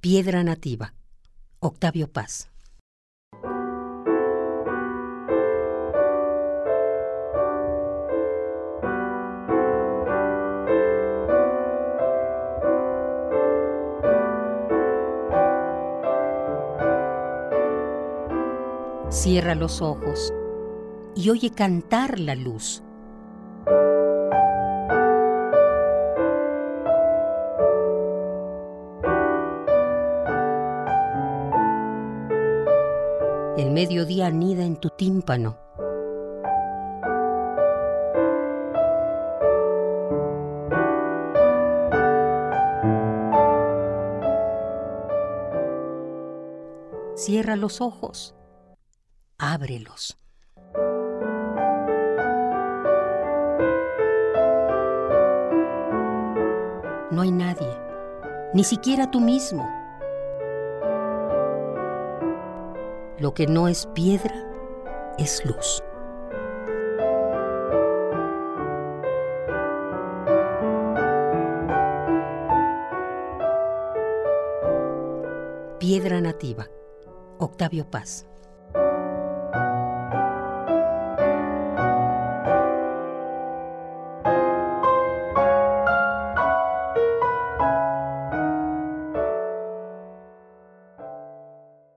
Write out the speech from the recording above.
Piedra nativa. Octavio Paz. Cierra los ojos y oye cantar la luz. El mediodía anida en tu tímpano. Cierra los ojos, ábrelos. No hay nadie, ni siquiera tú mismo. Lo que no es piedra es luz. Piedra nativa. Octavio Paz.